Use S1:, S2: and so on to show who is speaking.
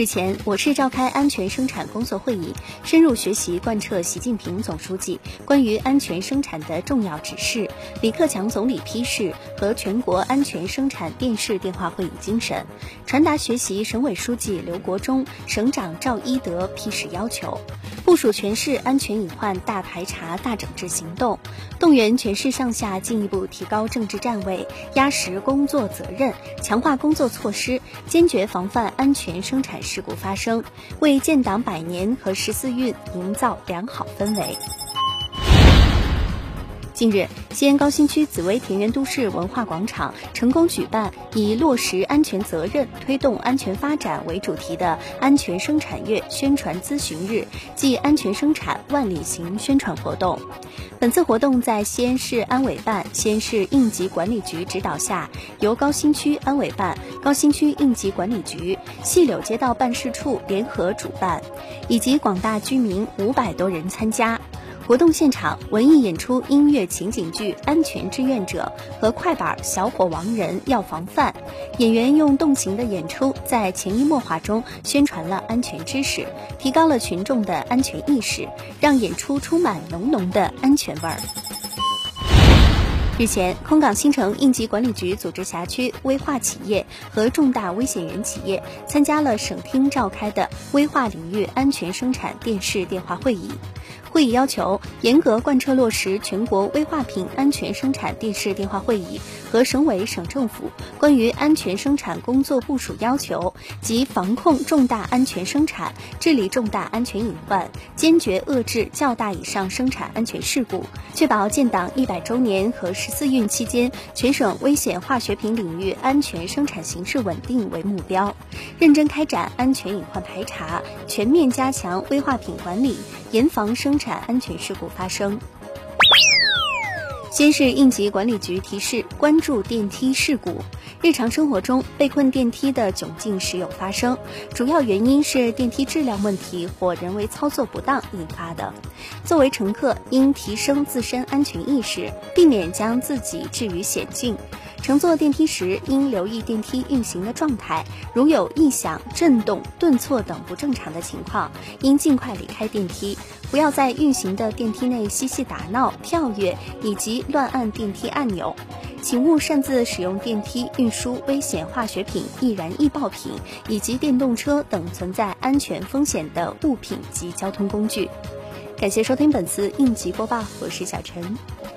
S1: 日前，我市召开安全生产工作会议，深入学习贯彻习近平总书记关于安全生产的重要指示，李克强总理批示和全国安全生产电视电话会议精神，传达学习省委书记刘国中、省长赵一德批示要求，部署全市安全隐患大排查大整治行动，动员全市上下进一步提高政治站位，压实工作责任，强化工作措施，坚决防范安全生产。事故发生，为建党百年和十四运营造良好氛围。近日，西安高新区紫薇田园都市文化广场成功举办以“落实安全责任，推动安全发展”为主题的安全生产月宣传咨询日暨安全生产万里行宣传活动。本次活动在西安市安委办、西安市应急管理局指导下，由高新区安委办、高新区应急管理局、细柳街道办事处联合主办，以及广大居民五百多人参加。活动现场，文艺演出音乐情景剧《安全志愿者》和快板《小伙亡人要防范》，演员用动情的演出，在潜移默化中宣传了安全知识，提高了群众的安全意识，让演出充满浓浓的安全味儿。日前，空港新城应急管理局组织辖区危化企业和重大危险源企业参加了省厅召开的危化领域安全生产电视电话会议。会议要求严格贯彻落实全国危化品安全生产电视电话会议和省委省政府关于安全生产工作部署要求及防控重大安全生产、治理重大安全隐患，坚决遏制较大以上生产安全事故，确保建党一百周年和十四运期间全省危险化学品领域安全生产形势稳定为目标，认真开展安全隐患排查，全面加强危化品管理。严防生产安全事故发生。先是应急管理局提示关注电梯事故。日常生活中被困电梯的窘境时有发生，主要原因是电梯质量问题或人为操作不当引发的。作为乘客，应提升自身安全意识，避免将自己置于险境。乘坐电梯时，应留意电梯运行的状态，如有异响、震动、顿挫等不正常的情况，应尽快离开电梯，不要在运行的电梯内嬉戏打闹、跳跃以及乱按电梯按钮。请勿擅自使用电梯运输危险化学品、易燃易爆品以及电动车等存在安全风险的物品及交通工具。感谢收听本次应急播报，我是小陈。